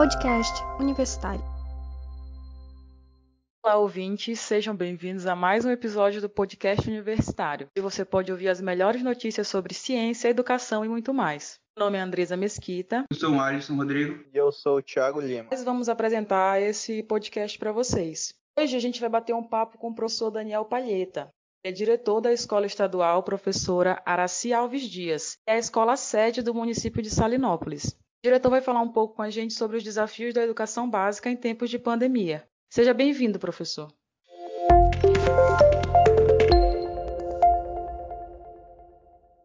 Podcast Universitário. Olá, ouvintes, sejam bem-vindos a mais um episódio do podcast universitário. E você pode ouvir as melhores notícias sobre ciência, educação e muito mais. Meu nome é Andresa Mesquita. Eu sou o Alisson Rodrigo. E eu sou o Thiago Lima. Nós vamos apresentar esse podcast para vocês. Hoje a gente vai bater um papo com o professor Daniel Palheta. Ele é diretor da Escola Estadual Professora Araci Alves Dias, que é a escola sede do município de Salinópolis. O diretor vai falar um pouco com a gente sobre os desafios da educação básica em tempos de pandemia. Seja bem-vindo, professor.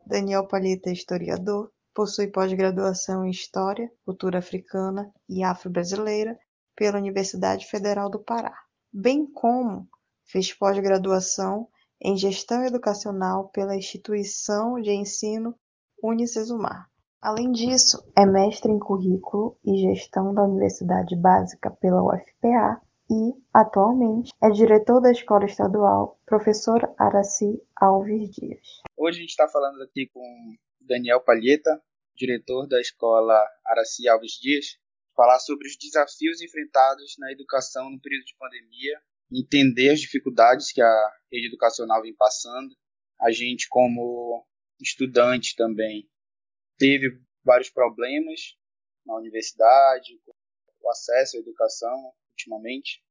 Daniel Palheta é historiador, possui pós-graduação em História, Cultura Africana e Afro-Brasileira pela Universidade Federal do Pará, bem como fez pós-graduação em Gestão Educacional pela Instituição de Ensino Unicesumar. Além disso, é mestre em Currículo e Gestão da Universidade Básica pela UFPA e, atualmente, é diretor da Escola Estadual Professor Araci Alves Dias. Hoje a gente está falando aqui com Daniel Palheta, diretor da Escola Araci Alves Dias, falar sobre os desafios enfrentados na educação no período de pandemia entender as dificuldades que a rede educacional vem passando. A gente, como estudante também, teve vários problemas na universidade, com o acesso à educação, ultimamente.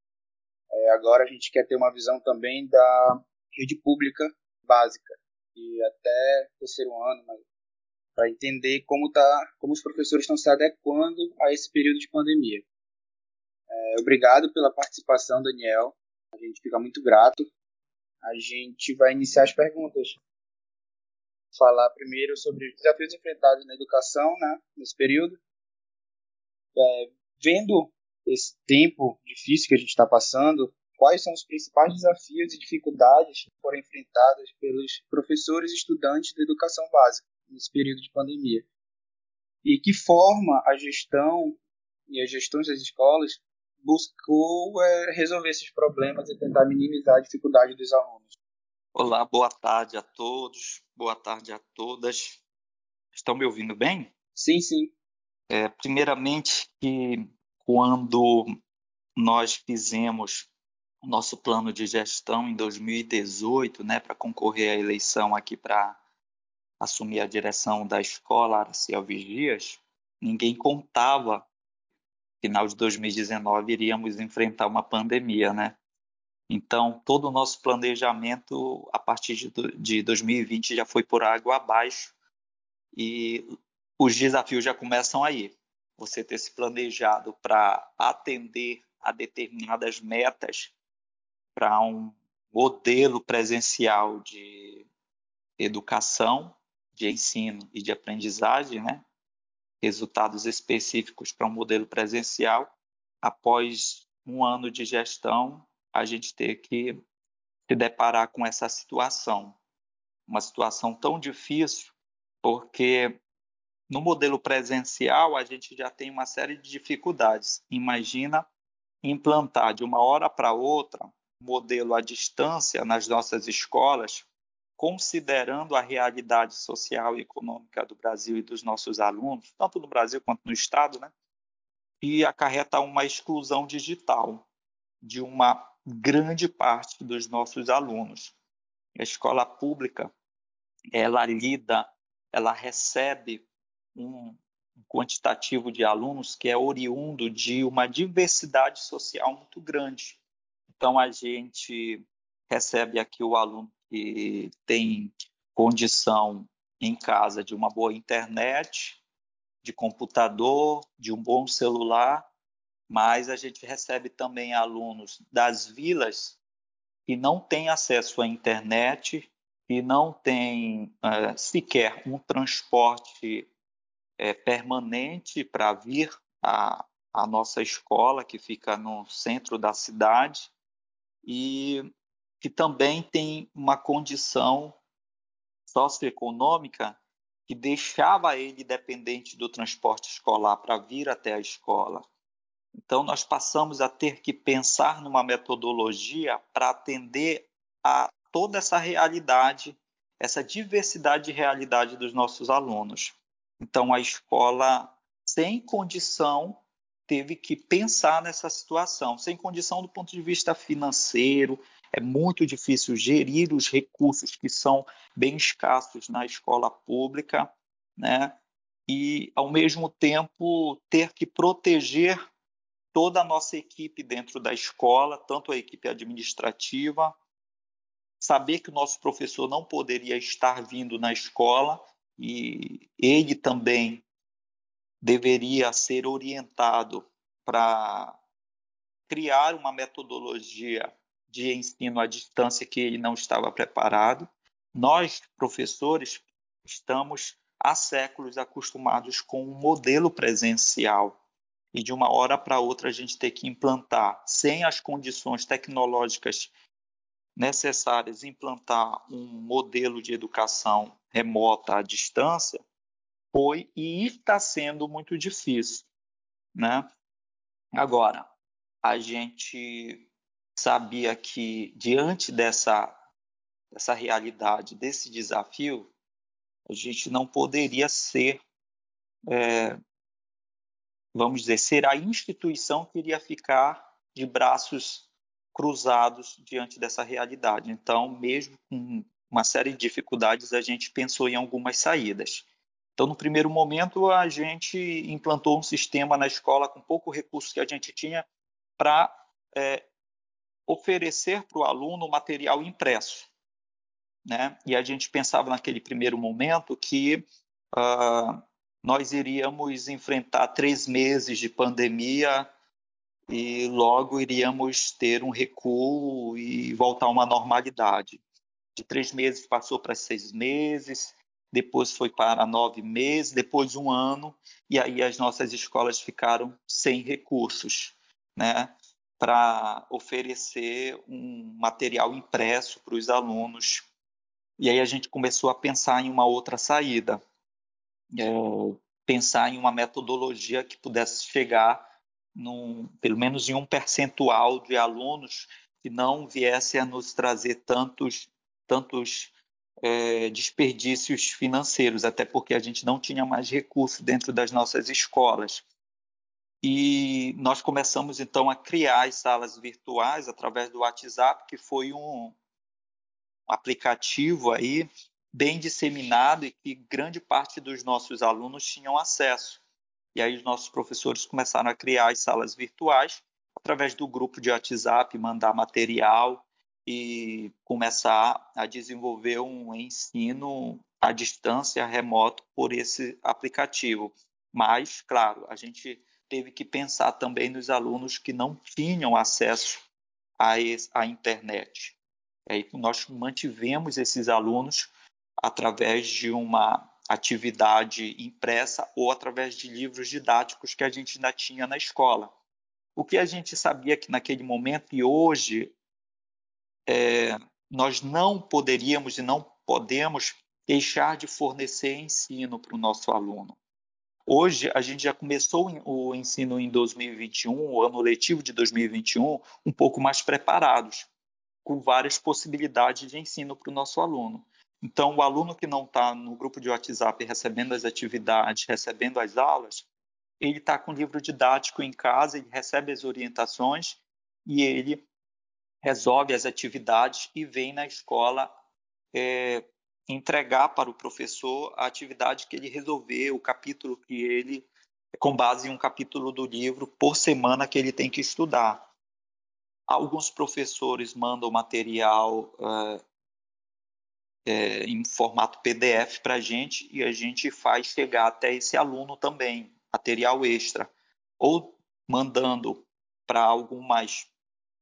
É, agora a gente quer ter uma visão também da rede pública básica, e até terceiro ano, para entender como, tá, como os professores estão se adequando a esse período de pandemia. É, obrigado pela participação, Daniel. A gente fica muito grato. A gente vai iniciar as perguntas. Falar primeiro sobre os desafios enfrentados na educação né, nesse período. É, vendo esse tempo difícil que a gente está passando, quais são os principais desafios e dificuldades que foram enfrentadas pelos professores e estudantes da educação básica nesse período de pandemia? E que forma a gestão e as gestões das escolas buscou é, resolver esses problemas e tentar minimizar a dificuldade dos alunos. Olá, boa tarde a todos, boa tarde a todas. Estão me ouvindo bem? Sim, sim. É, primeiramente, que quando nós fizemos o nosso plano de gestão em 2018, né, para concorrer à eleição aqui para assumir a direção da escola Araci Alves Dias, ninguém contava final de 2019 iríamos enfrentar uma pandemia, né? Então, todo o nosso planejamento a partir de, de 2020 já foi por água abaixo e os desafios já começam aí. Você ter se planejado para atender a determinadas metas para um modelo presencial de educação, de ensino e de aprendizagem, né? resultados específicos para um modelo presencial, após um ano de gestão, a gente ter que se deparar com essa situação. Uma situação tão difícil, porque no modelo presencial a gente já tem uma série de dificuldades. Imagina implantar de uma hora para outra modelo à distância nas nossas escolas, considerando a realidade social e econômica do Brasil e dos nossos alunos, tanto no Brasil quanto no Estado, né? e acarreta uma exclusão digital de uma grande parte dos nossos alunos. A escola pública, ela lida, ela recebe um quantitativo de alunos que é oriundo de uma diversidade social muito grande. Então, a gente recebe aqui o aluno que tem condição em casa de uma boa internet, de computador, de um bom celular, mas a gente recebe também alunos das vilas que não têm acesso à internet e não têm é, sequer um transporte é, permanente para vir à, à nossa escola, que fica no centro da cidade, e que também tem uma condição socioeconômica que deixava ele dependente do transporte escolar para vir até a escola. Então, nós passamos a ter que pensar numa metodologia para atender a toda essa realidade, essa diversidade de realidade dos nossos alunos. Então, a escola, sem condição teve que pensar nessa situação, sem condição do ponto de vista financeiro, é muito difícil gerir os recursos que são bem escassos na escola pública, né? E ao mesmo tempo ter que proteger toda a nossa equipe dentro da escola, tanto a equipe administrativa, saber que o nosso professor não poderia estar vindo na escola e ele também deveria ser orientado para criar uma metodologia de ensino à distância que ele não estava preparado. Nós, professores, estamos há séculos acostumados com um modelo presencial e de uma hora para outra a gente ter que implantar, sem as condições tecnológicas necessárias, implantar um modelo de educação remota à distância, foi e está sendo muito difícil, né? Agora, a gente sabia que diante dessa dessa realidade, desse desafio, a gente não poderia ser, é, vamos dizer, ser a instituição que iria ficar de braços cruzados diante dessa realidade. Então, mesmo com uma série de dificuldades, a gente pensou em algumas saídas. Então, no primeiro momento, a gente implantou um sistema na escola com pouco recurso que a gente tinha para é, oferecer para o aluno material impresso. Né? E a gente pensava naquele primeiro momento que uh, nós iríamos enfrentar três meses de pandemia e logo iríamos ter um recuo e voltar a uma normalidade. De três meses passou para seis meses, depois foi para nove meses, depois um ano, e aí as nossas escolas ficaram sem recursos, né, para oferecer um material impresso para os alunos. E aí a gente começou a pensar em uma outra saída, é, pensar em uma metodologia que pudesse chegar num, pelo menos em um percentual de alunos que não viesse a nos trazer tantos tantos é, desperdícios financeiros, até porque a gente não tinha mais recursos dentro das nossas escolas. E nós começamos então a criar as salas virtuais através do WhatsApp, que foi um aplicativo aí bem disseminado e que grande parte dos nossos alunos tinham acesso. E aí os nossos professores começaram a criar as salas virtuais através do grupo de WhatsApp, mandar material, e começar a desenvolver um ensino à distância remoto por esse aplicativo. Mas, claro, a gente teve que pensar também nos alunos que não tinham acesso à, à internet. Aí nós mantivemos esses alunos através de uma atividade impressa ou através de livros didáticos que a gente ainda tinha na escola. O que a gente sabia que naquele momento e hoje é, nós não poderíamos e não podemos deixar de fornecer ensino para o nosso aluno. Hoje, a gente já começou o ensino em 2021, o ano letivo de 2021, um pouco mais preparados, com várias possibilidades de ensino para o nosso aluno. Então, o aluno que não está no grupo de WhatsApp recebendo as atividades, recebendo as aulas, ele está com o livro didático em casa, ele recebe as orientações e ele resolve as atividades e vem na escola é, entregar para o professor a atividade que ele resolveu, o capítulo que ele, com base em um capítulo do livro por semana que ele tem que estudar. Alguns professores mandam material é, é, em formato PDF para a gente e a gente faz chegar até esse aluno também, material extra, ou mandando para algum mais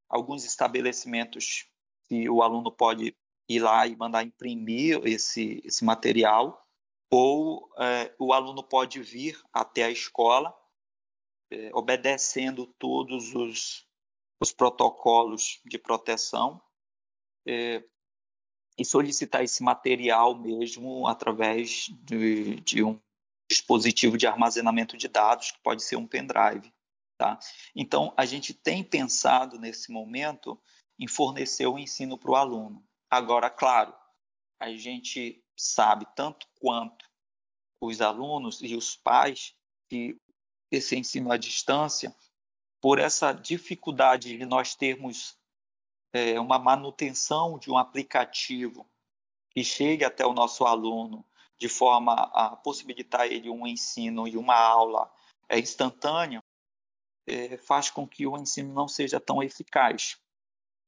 alguns estabelecimentos que o aluno pode ir lá e mandar imprimir esse, esse material, ou é, o aluno pode vir até a escola, é, obedecendo todos os, os, protocolos de proteção, é, e solicitar esse material mesmo através de, de um dispositivo de armazenamento de dados, que pode ser um pendrive. Tá? Então, a gente tem pensado nesse momento em fornecer o ensino para o aluno. Agora, claro, a gente sabe tanto quanto os alunos e os pais que esse ensino à distância por essa dificuldade de nós termos é, uma manutenção de um aplicativo que chegue até o nosso aluno de forma a possibilitar ele um ensino e uma aula é, instantânea, é, faz com que o ensino não seja tão eficaz.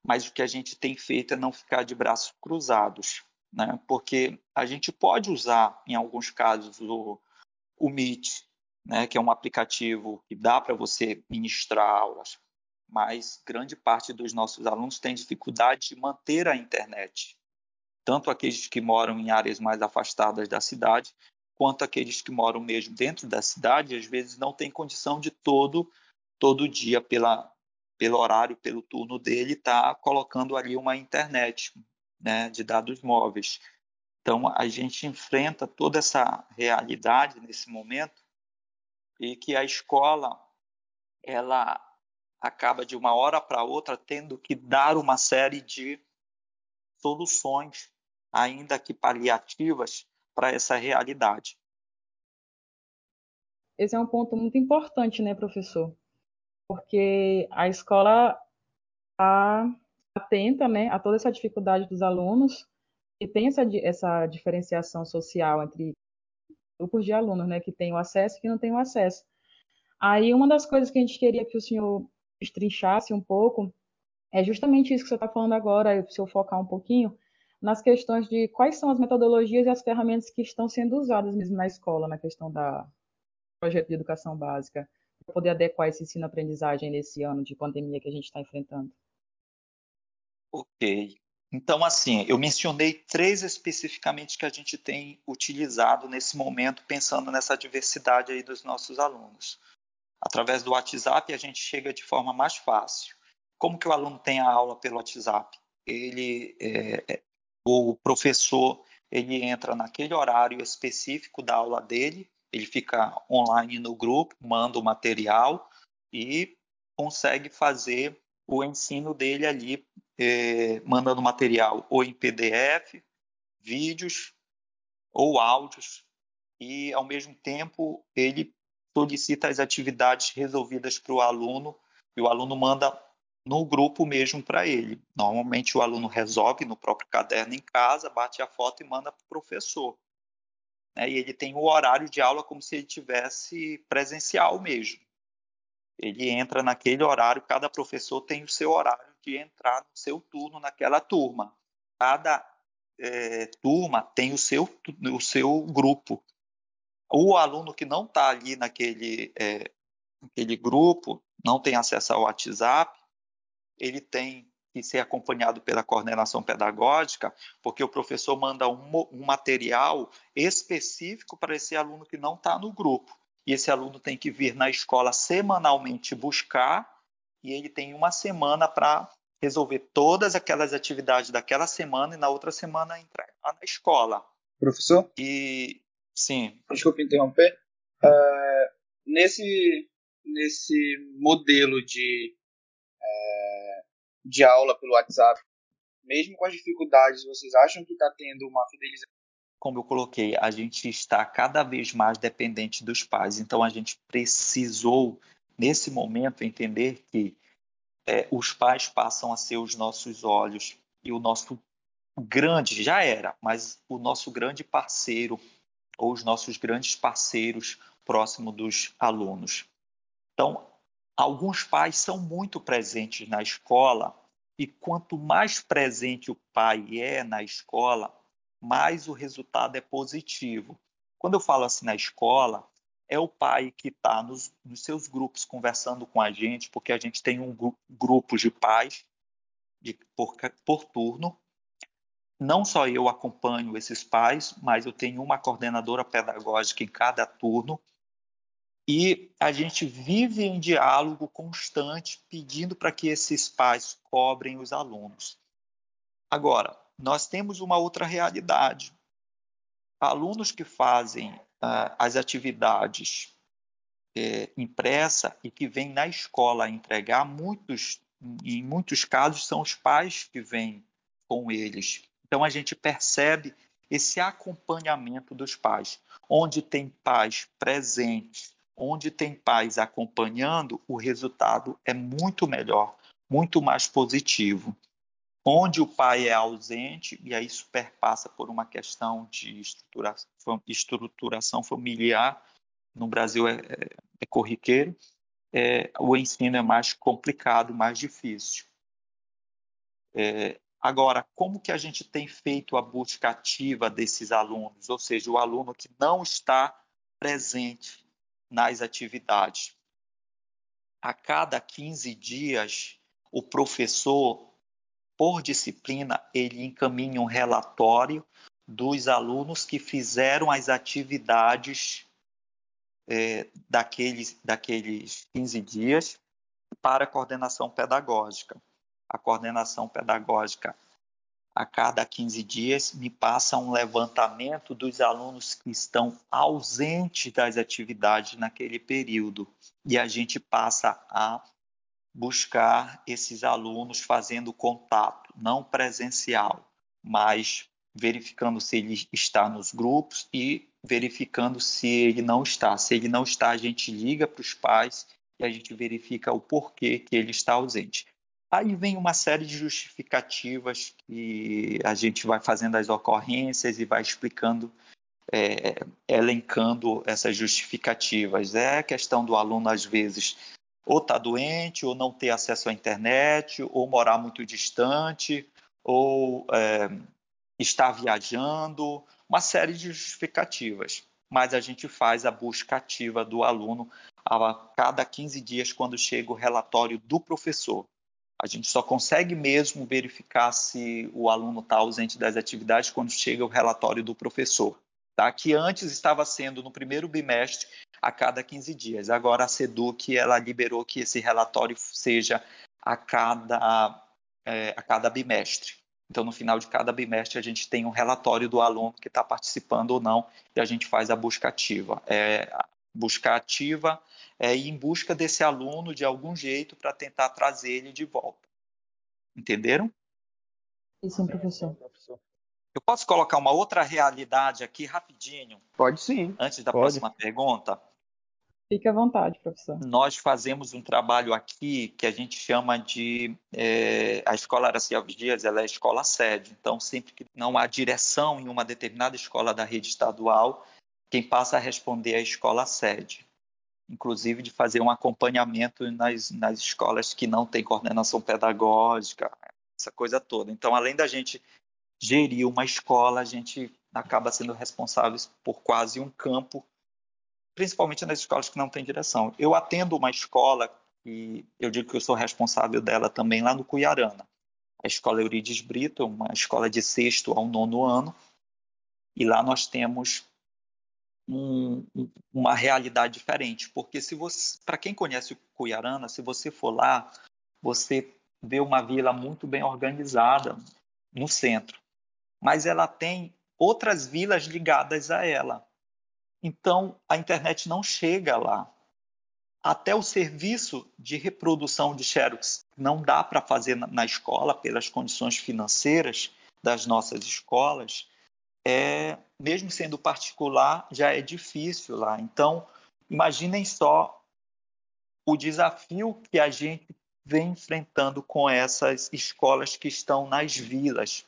Mas o que a gente tem feito é não ficar de braços cruzados, né? porque a gente pode usar, em alguns casos, o, o Meet, né, que é um aplicativo que dá para você ministrar aulas, mas grande parte dos nossos alunos tem dificuldade de manter a internet, tanto aqueles que moram em áreas mais afastadas da cidade, quanto aqueles que moram mesmo dentro da cidade, às vezes não tem condição de todo todo dia pela pelo horário, pelo turno dele, estar tá colocando ali uma internet né, de dados móveis. Então, a gente enfrenta toda essa realidade nesse momento e que a escola ela acaba de uma hora para outra tendo que dar uma série de soluções, ainda que paliativas, para essa realidade. Esse é um ponto muito importante, né, professor? Porque a escola está atenta, né, a toda essa dificuldade dos alunos e tem essa, essa diferenciação social entre grupos de alunos, né, que têm o acesso e que não têm o acesso. Aí, uma das coisas que a gente queria que o senhor estrinchasse um pouco é justamente isso que você está falando agora, se eu focar um pouquinho, nas questões de quais são as metodologias e as ferramentas que estão sendo usadas mesmo na escola, na questão da projeto de educação básica, para poder adequar esse ensino-aprendizagem nesse ano de pandemia que a gente está enfrentando. Ok. Então, assim, eu mencionei três especificamente que a gente tem utilizado nesse momento, pensando nessa diversidade aí dos nossos alunos. Através do WhatsApp, a gente chega de forma mais fácil. Como que o aluno tem a aula pelo WhatsApp? Ele, é, é o professor, ele entra naquele horário específico da aula dele, ele fica online no grupo, manda o material e consegue fazer o ensino dele ali é, mandando material ou em PDF, vídeos ou áudios, e ao mesmo tempo ele solicita as atividades resolvidas para o aluno e o aluno manda no grupo mesmo para ele. Normalmente o aluno resolve no próprio caderno em casa, bate a foto e manda para o professor. Né? E ele tem o horário de aula como se ele tivesse presencial mesmo. Ele entra naquele horário, cada professor tem o seu horário de entrar no seu turno naquela turma. Cada é, turma tem o seu, o seu grupo. O aluno que não está ali naquele, é, naquele grupo, não tem acesso ao WhatsApp, ele tem que ser acompanhado pela coordenação pedagógica, porque o professor manda um, um material específico para esse aluno que não está no grupo e esse aluno tem que vir na escola semanalmente buscar e ele tem uma semana para resolver todas aquelas atividades daquela semana e na outra semana entrar na escola. Professor? E sim. Desculpe interromper. Uh, nesse nesse modelo de uh, de aula pelo WhatsApp, mesmo com as dificuldades, vocês acham que está tendo uma fidelização como eu coloquei, a gente está cada vez mais dependente dos pais. Então, a gente precisou, nesse momento, entender que é, os pais passam a ser os nossos olhos e o nosso grande, já era, mas o nosso grande parceiro, ou os nossos grandes parceiros próximo dos alunos. Então, alguns pais são muito presentes na escola e quanto mais presente o pai é na escola, mais o resultado é positivo. Quando eu falo assim na escola, é o pai que está nos, nos, seus grupos conversando com a gente, porque a gente tem um gru grupo de pais de, por, por turno. Não só eu acompanho esses pais, mas eu tenho uma coordenadora pedagógica em cada turno. E a gente vive em diálogo constante, pedindo para que esses pais cobrem os alunos. Agora, nós temos uma outra realidade. Alunos que fazem uh, as atividades é, impressa e que vêm na escola entregar, muitos, em muitos casos, são os pais que vêm com eles. Então a gente percebe esse acompanhamento dos pais, onde tem pais presentes onde tem pais acompanhando, o resultado é muito melhor, muito mais positivo. Onde o pai é ausente, e aí isso perpassa por uma questão de estruturação, estruturação familiar, no Brasil é, é, é corriqueiro, é, o ensino é mais complicado, mais difícil. É, agora, como que a gente tem feito a busca ativa desses alunos, ou seja, o aluno que não está presente nas atividades? A cada 15 dias, o professor por disciplina, ele encaminha um relatório dos alunos que fizeram as atividades é, daqueles, daqueles 15 dias para a coordenação pedagógica. A coordenação pedagógica, a cada 15 dias, me passa um levantamento dos alunos que estão ausentes das atividades naquele período. E a gente passa a buscar esses alunos fazendo contato, não presencial, mas verificando se ele está nos grupos e verificando se ele não está. Se ele não está, a gente liga para os pais e a gente verifica o porquê que ele está ausente. Aí vem uma série de justificativas que a gente vai fazendo as ocorrências e vai explicando, é, elencando essas justificativas. É a questão do aluno, às vezes, ou estar tá doente, ou não ter acesso à internet, ou morar muito distante, ou é, estar viajando, uma série de justificativas. Mas a gente faz a busca ativa do aluno a cada 15 dias, quando chega o relatório do professor. A gente só consegue mesmo verificar se o aluno está ausente das atividades quando chega o relatório do professor. Tá? Que antes estava sendo no primeiro bimestre a cada 15 dias. Agora a SEDUC ela liberou que esse relatório seja a cada, é, a cada bimestre. Então, no final de cada bimestre, a gente tem um relatório do aluno que está participando ou não e a gente faz a busca ativa. É, busca ativa é ir em busca desse aluno de algum jeito para tentar trazer ele de volta. Entenderam? Sim, professor. Eu posso colocar uma outra realidade aqui rapidinho? Pode sim. Antes da pode. próxima pergunta. Fique à vontade, professor. Nós fazemos um trabalho aqui que a gente chama de é, a escola Araci Alves Dias, ela é escola sede. Então, sempre que não há direção em uma determinada escola da rede estadual, quem passa a responder é a escola sede. Inclusive de fazer um acompanhamento nas, nas escolas que não têm coordenação pedagógica, essa coisa toda. Então, além da gente gerir uma escola, a gente acaba sendo responsável por quase um campo principalmente nas escolas que não têm direção. Eu atendo uma escola e eu digo que eu sou responsável dela também lá no Cuiarana. A escola Eurides Brito, uma escola de sexto ao nono ano, e lá nós temos um, uma realidade diferente, porque se você, para quem conhece o Cuiarana, se você for lá, você vê uma vila muito bem organizada no centro, mas ela tem outras vilas ligadas a ela. Então, a internet não chega lá. Até o serviço de reprodução de xerox não dá para fazer na escola pelas condições financeiras das nossas escolas. É, mesmo sendo particular, já é difícil lá. Então, imaginem só o desafio que a gente vem enfrentando com essas escolas que estão nas vilas.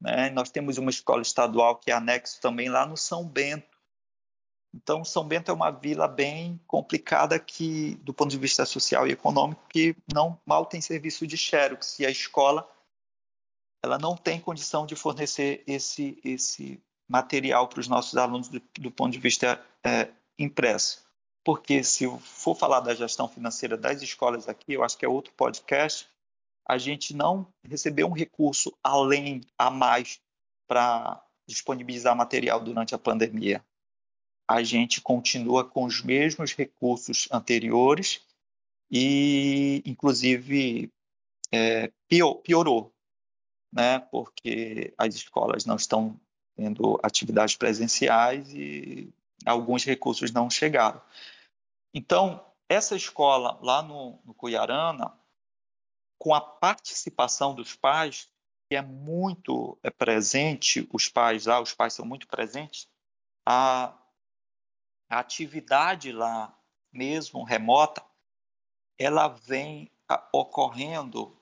Né? Nós temos uma escola estadual que é anexo também lá no São Bento, então, São Bento é uma vila bem complicada que, do ponto de vista social e econômico, que não mal tem serviço de xerox e a escola ela não tem condição de fornecer esse esse material para os nossos alunos do, do ponto de vista é, impresso. Porque se for falar da gestão financeira das escolas aqui, eu acho que é outro podcast, a gente não recebeu um recurso além a mais para disponibilizar material durante a pandemia a gente continua com os mesmos recursos anteriores e, inclusive, é, piorou, né? porque as escolas não estão tendo atividades presenciais e alguns recursos não chegaram. Então, essa escola lá no, no Cuiarana, com a participação dos pais, que é muito é presente, os pais lá, os pais são muito presentes, a, a atividade lá, mesmo remota, ela vem ocorrendo em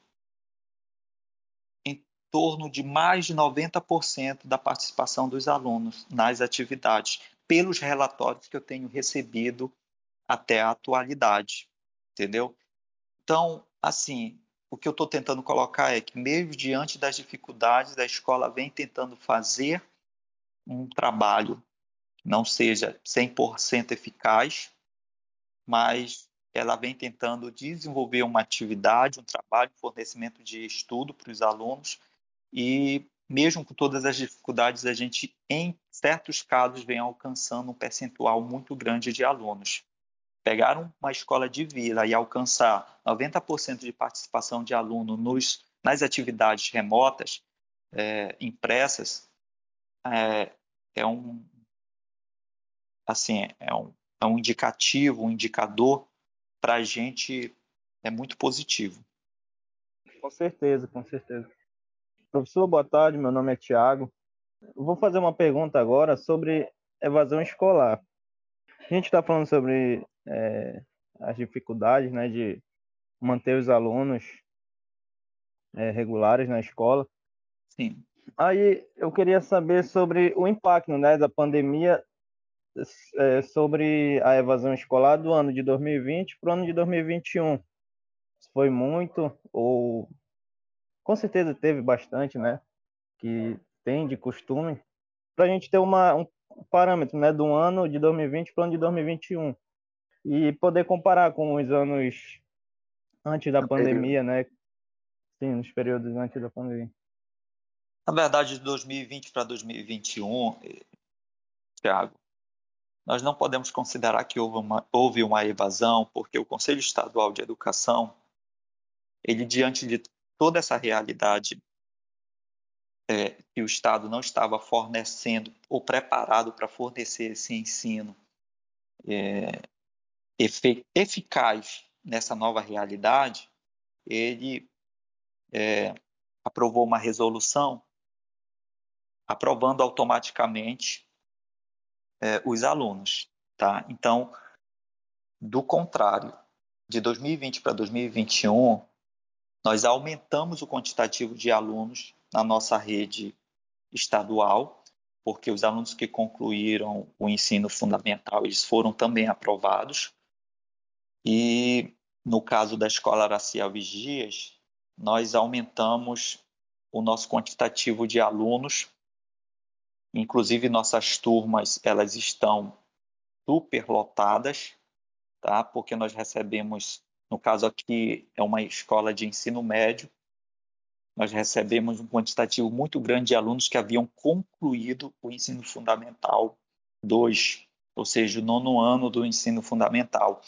torno de mais de 90% da participação dos alunos nas atividades, pelos relatórios que eu tenho recebido até a atualidade, entendeu? Então, assim, o que eu estou tentando colocar é que, mesmo diante das dificuldades, a escola vem tentando fazer um trabalho que não seja 100% eficaz, mas ela vem tentando desenvolver uma atividade, um trabalho, um fornecimento de estudo para os alunos e mesmo com todas as dificuldades, a gente, em certos casos, vem alcançando um percentual muito grande de alunos. Pegar uma escola de vila e alcançar 90% de participação de aluno nos, nas atividades remotas, é, impressas, é, é, um assim é um, é um indicativo, um indicador para a gente é muito positivo. Com certeza, com certeza. Professor, boa tarde. Meu nome é Tiago. Vou fazer uma pergunta agora sobre evasão escolar. A gente está falando sobre é, as dificuldades né, de manter os alunos é, regulares na escola. Sim. Aí eu queria saber sobre o impacto né, da pandemia é, sobre a evasão escolar do ano de 2020 para o ano de 2021. Se foi muito ou com certeza teve bastante, né? Que tem de costume para a gente ter uma, um parâmetro, né, do ano de 2020 para o ano de 2021 e poder comparar com os anos antes da pandemia, né? Sim, nos períodos antes da pandemia. Na verdade, de 2020 para 2021, Tiago, nós não podemos considerar que houve uma, houve uma evasão, porque o Conselho Estadual de Educação, ele diante de toda essa realidade é, que o Estado não estava fornecendo ou preparado para fornecer esse ensino é, eficaz nessa nova realidade, ele é, aprovou uma resolução aprovando automaticamente é, os alunos, tá? Então, do contrário, de 2020 para 2021, nós aumentamos o quantitativo de alunos na nossa rede estadual, porque os alunos que concluíram o ensino fundamental, eles foram também aprovados. E no caso da Escola Araci Alves Dias, nós aumentamos o nosso quantitativo de alunos, inclusive nossas turmas, elas estão superlotadas, tá? Porque nós recebemos, no caso aqui é uma escola de ensino médio, nós recebemos um quantitativo muito grande de alunos que haviam concluído o ensino fundamental 2, ou seja, o nono ano do ensino fundamental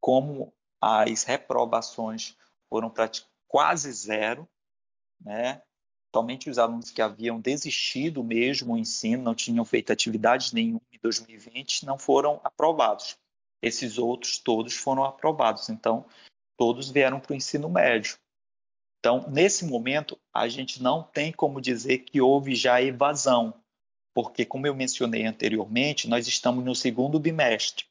como as reprovações foram quase zero, né? Somente os alunos que haviam desistido mesmo o ensino, não tinham feito atividades nenhuma em 2020, não foram aprovados. Esses outros todos foram aprovados. Então, todos vieram para o ensino médio. Então, nesse momento, a gente não tem como dizer que houve já evasão, porque, como eu mencionei anteriormente, nós estamos no segundo bimestre.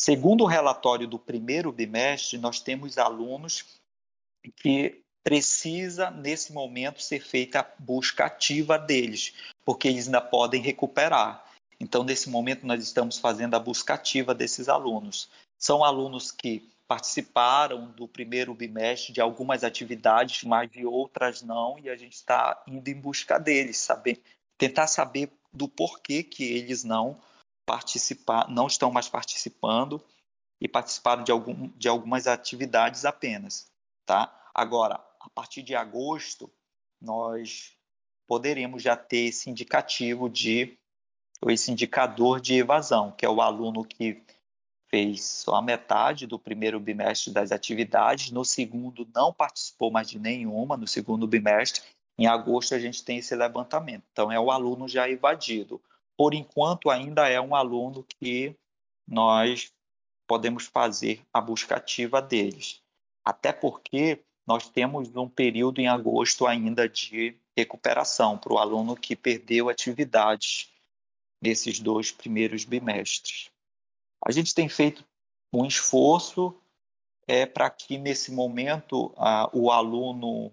Segundo o relatório do primeiro bimestre, nós temos alunos que precisa, nesse momento, ser feita a busca ativa deles, porque eles ainda podem recuperar. Então, nesse momento, nós estamos fazendo a busca ativa desses alunos. São alunos que participaram do primeiro bimestre de algumas atividades, mas de outras não, e a gente está indo em busca deles, saber, tentar saber do porquê que eles não participar, não estão mais participando e participaram de, algum, de algumas atividades apenas, tá? Agora, a partir de agosto, nós poderemos já ter esse indicativo de, esse indicador de evasão, que é o aluno que fez só a metade do primeiro bimestre das atividades, no segundo não participou mais de nenhuma, no segundo bimestre, em agosto a gente tem esse levantamento. Então, é o aluno já evadido por enquanto ainda é um aluno que nós podemos fazer a busca ativa deles. Até porque nós temos um período em agosto ainda de recuperação para o aluno que perdeu atividades nesses dois primeiros bimestres. A gente tem feito um esforço é, para que nesse momento a, o aluno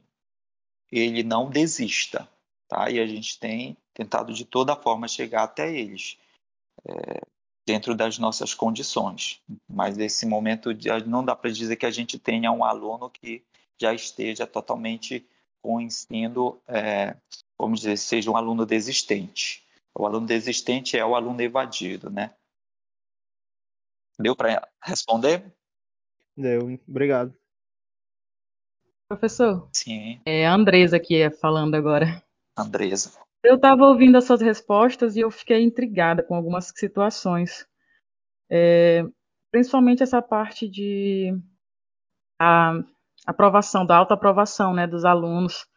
ele não desista, tá? E a gente tem tentado de toda forma chegar até eles. É, dentro das nossas condições. Mas nesse momento não dá para dizer que a gente tenha um aluno que já esteja totalmente com o ensino, é, vamos dizer, seja um aluno desistente. O aluno desistente é o aluno evadido, né? Deu para responder? Deu, obrigado. Professor? Sim. É a Andresa aqui falando agora. Andresa. Eu estava ouvindo as suas respostas e eu fiquei intrigada com algumas situações. É, principalmente essa parte de a aprovação, da autoaprovação né, dos alunos.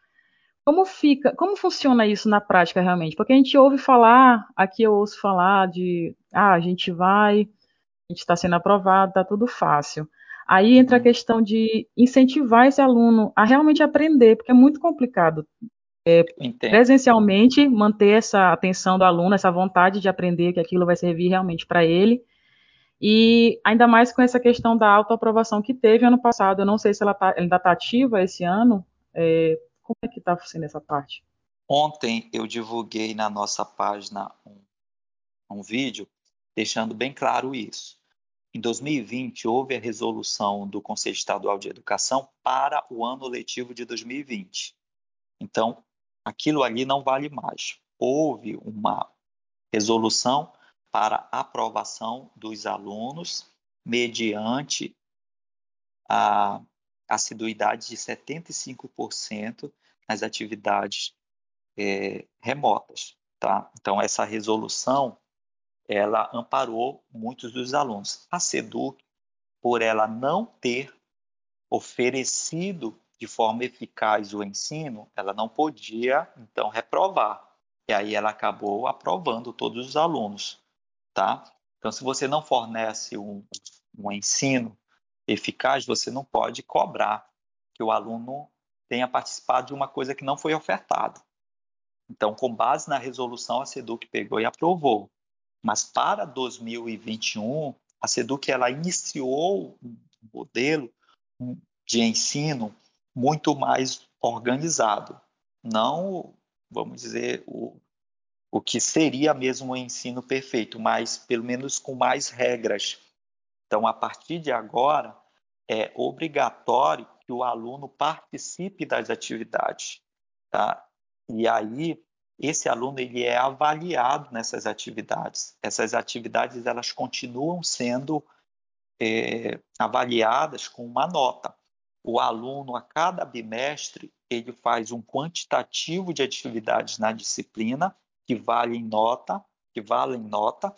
Como fica, como funciona isso na prática realmente? Porque a gente ouve falar, aqui eu ouço falar de ah, a gente vai, a gente está sendo aprovado, está tudo fácil. Aí entra a uhum. questão de incentivar esse aluno a realmente aprender, porque é muito complicado é, presencialmente manter essa atenção do aluno, essa vontade de aprender que aquilo vai servir realmente para ele. E ainda mais com essa questão da autoaprovação que teve ano passado. Eu não sei se ela tá, ainda está ativa esse ano. É, como é que está sendo essa parte? Ontem eu divulguei na nossa página um, um vídeo deixando bem claro isso. Em 2020, houve a resolução do Conselho Estadual de Educação para o ano letivo de 2020. Então, aquilo ali não vale mais. Houve uma resolução para aprovação dos alunos mediante a assiduidade de 75% nas atividades é, remotas. Tá? Então, essa resolução ela amparou muitos dos alunos. A SEDUC, por ela não ter oferecido de forma eficaz o ensino, ela não podia, então, reprovar. E aí ela acabou aprovando todos os alunos, tá? Então, se você não fornece um, um ensino eficaz, você não pode cobrar que o aluno tenha participado de uma coisa que não foi ofertada. Então, com base na resolução, a SEDUC pegou e aprovou. Mas para 2021, a SEDUC ela iniciou um modelo de ensino muito mais organizado. Não, vamos dizer, o, o que seria mesmo o ensino perfeito, mas pelo menos com mais regras. Então, a partir de agora, é obrigatório que o aluno participe das atividades. Tá? E aí, esse aluno ele é avaliado nessas atividades. Essas atividades elas continuam sendo é, avaliadas com uma nota o aluno, a cada bimestre, ele faz um quantitativo de atividades na disciplina, que vale em nota, que valem nota,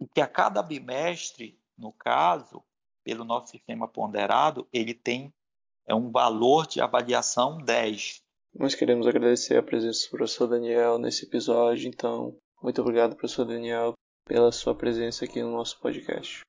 e que a cada bimestre, no caso, pelo nosso sistema ponderado, ele tem é um valor de avaliação 10. Nós queremos agradecer a presença do professor Daniel nesse episódio, então, muito obrigado, professor Daniel, pela sua presença aqui no nosso podcast.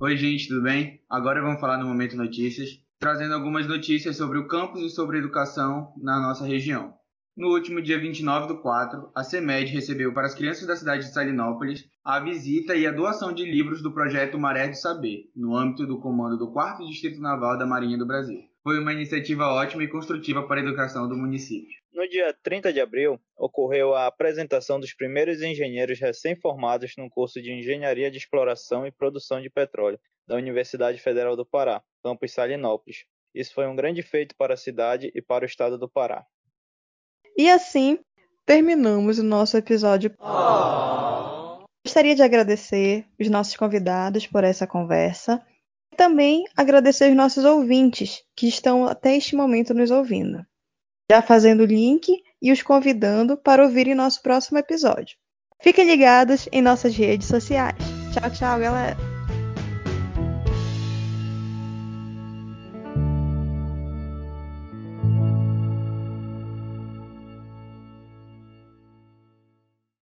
Oi, gente, tudo bem? Agora vamos falar no Momento Notícias, trazendo algumas notícias sobre o campus e sobre educação na nossa região. No último dia 29 do 4, a CEMED recebeu para as crianças da cidade de Salinópolis a visita e a doação de livros do projeto Maré do Saber, no âmbito do comando do 4 Distrito Naval da Marinha do Brasil. Foi uma iniciativa ótima e construtiva para a educação do município. No dia 30 de abril, ocorreu a apresentação dos primeiros engenheiros recém-formados no curso de Engenharia de Exploração e Produção de Petróleo da Universidade Federal do Pará, campus Salinópolis. Isso foi um grande feito para a cidade e para o estado do Pará. E assim, terminamos o nosso episódio. Oh. Gostaria de agradecer os nossos convidados por essa conversa também agradecer os nossos ouvintes que estão até este momento nos ouvindo, já fazendo o link e os convidando para ouvirem nosso próximo episódio. Fiquem ligados em nossas redes sociais. Tchau, tchau, galera!